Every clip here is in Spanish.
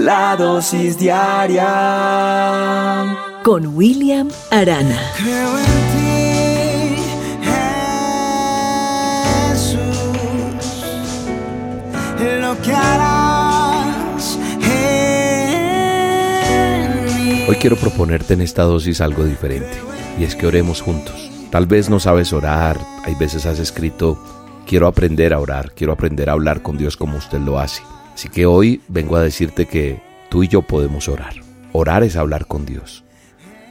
la dosis diaria con William Arana. Creo en ti, Jesús, lo que harás en mí. Hoy quiero proponerte en esta dosis algo diferente y es que oremos juntos. Tal vez no sabes orar, hay veces has escrito, quiero aprender a orar, quiero aprender a hablar con Dios como usted lo hace. Así que hoy vengo a decirte que tú y yo podemos orar. Orar es hablar con Dios.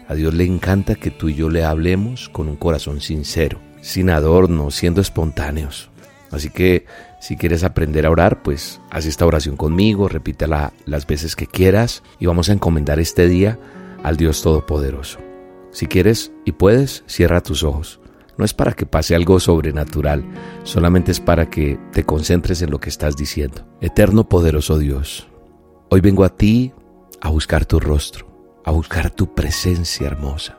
A Dios le encanta que tú y yo le hablemos con un corazón sincero, sin adornos, siendo espontáneos. Así que si quieres aprender a orar, pues haz esta oración conmigo, repítela las veces que quieras y vamos a encomendar este día al Dios Todopoderoso. Si quieres y puedes, cierra tus ojos. No es para que pase algo sobrenatural, solamente es para que te concentres en lo que estás diciendo. Eterno poderoso Dios, hoy vengo a ti a buscar tu rostro, a buscar tu presencia hermosa.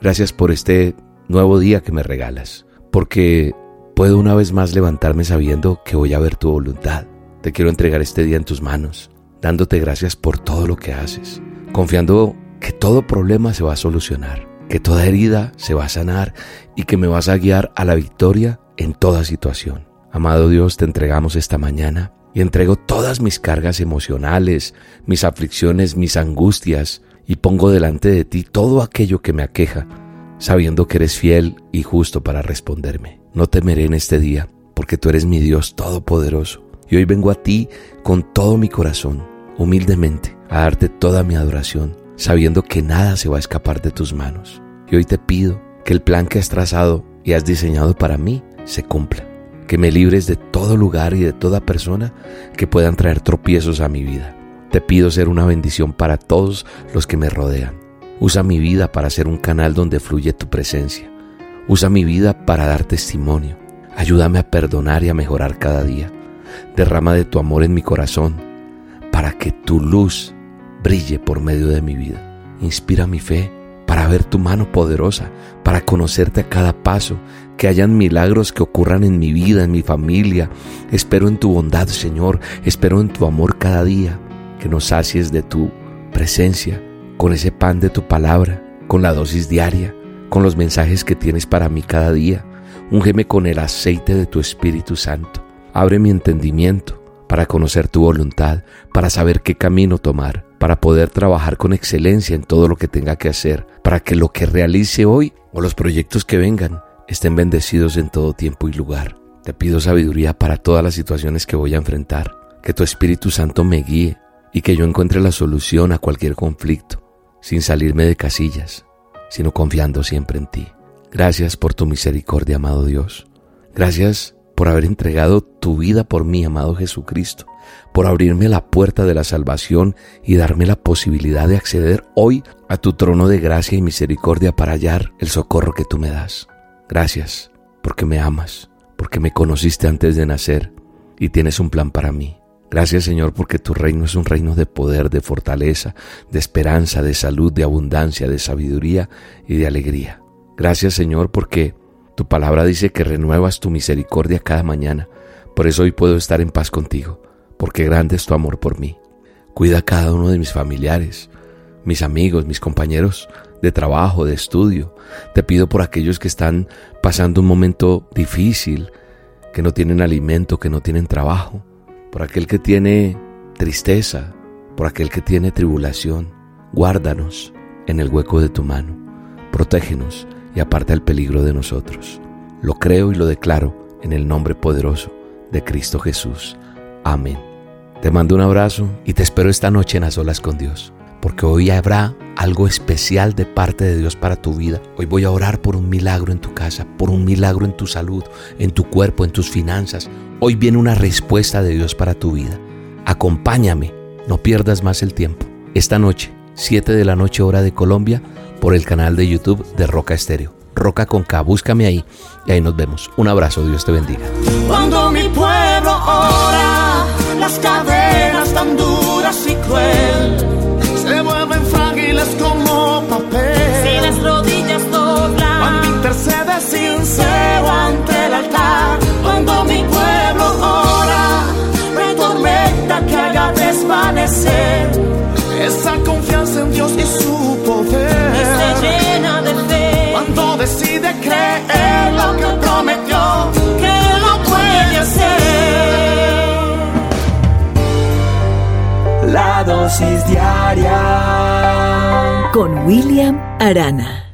Gracias por este nuevo día que me regalas, porque puedo una vez más levantarme sabiendo que voy a ver tu voluntad. Te quiero entregar este día en tus manos, dándote gracias por todo lo que haces, confiando que todo problema se va a solucionar que toda herida se va a sanar y que me vas a guiar a la victoria en toda situación. Amado Dios, te entregamos esta mañana y entrego todas mis cargas emocionales, mis aflicciones, mis angustias y pongo delante de ti todo aquello que me aqueja, sabiendo que eres fiel y justo para responderme. No temeré en este día, porque tú eres mi Dios todopoderoso. Y hoy vengo a ti con todo mi corazón, humildemente, a darte toda mi adoración sabiendo que nada se va a escapar de tus manos. Y hoy te pido que el plan que has trazado y has diseñado para mí se cumpla. Que me libres de todo lugar y de toda persona que puedan traer tropiezos a mi vida. Te pido ser una bendición para todos los que me rodean. Usa mi vida para ser un canal donde fluye tu presencia. Usa mi vida para dar testimonio. Ayúdame a perdonar y a mejorar cada día. Derrama de tu amor en mi corazón para que tu luz brille por medio de mi vida. Inspira mi fe para ver tu mano poderosa, para conocerte a cada paso, que hayan milagros que ocurran en mi vida, en mi familia. Espero en tu bondad, Señor, espero en tu amor cada día, que nos sacies de tu presencia, con ese pan de tu palabra, con la dosis diaria, con los mensajes que tienes para mí cada día. Úngeme con el aceite de tu Espíritu Santo. Abre mi entendimiento para conocer tu voluntad, para saber qué camino tomar para poder trabajar con excelencia en todo lo que tenga que hacer, para que lo que realice hoy o los proyectos que vengan estén bendecidos en todo tiempo y lugar. Te pido sabiduría para todas las situaciones que voy a enfrentar, que tu Espíritu Santo me guíe y que yo encuentre la solución a cualquier conflicto, sin salirme de casillas, sino confiando siempre en ti. Gracias por tu misericordia, amado Dios. Gracias por haber entregado tu vida por mí, amado Jesucristo por abrirme la puerta de la salvación y darme la posibilidad de acceder hoy a tu trono de gracia y misericordia para hallar el socorro que tú me das. Gracias, porque me amas, porque me conociste antes de nacer y tienes un plan para mí. Gracias Señor porque tu reino es un reino de poder, de fortaleza, de esperanza, de salud, de abundancia, de sabiduría y de alegría. Gracias Señor porque tu palabra dice que renuevas tu misericordia cada mañana. Por eso hoy puedo estar en paz contigo porque grande es tu amor por mí. Cuida a cada uno de mis familiares, mis amigos, mis compañeros de trabajo, de estudio. Te pido por aquellos que están pasando un momento difícil, que no tienen alimento, que no tienen trabajo, por aquel que tiene tristeza, por aquel que tiene tribulación. Guárdanos en el hueco de tu mano, protégenos y aparta el peligro de nosotros. Lo creo y lo declaro en el nombre poderoso de Cristo Jesús. Amén. Te mando un abrazo y te espero esta noche en las olas con Dios, porque hoy habrá algo especial de parte de Dios para tu vida. Hoy voy a orar por un milagro en tu casa, por un milagro en tu salud, en tu cuerpo, en tus finanzas. Hoy viene una respuesta de Dios para tu vida. Acompáñame, no pierdas más el tiempo. Esta noche, 7 de la noche hora de Colombia, por el canal de YouTube de Roca Estéreo. Roca con K, búscame ahí y ahí nos vemos. Un abrazo, Dios te bendiga. Cuando mi pueblo ora, las cadenas tan duras y cruel con William Arana.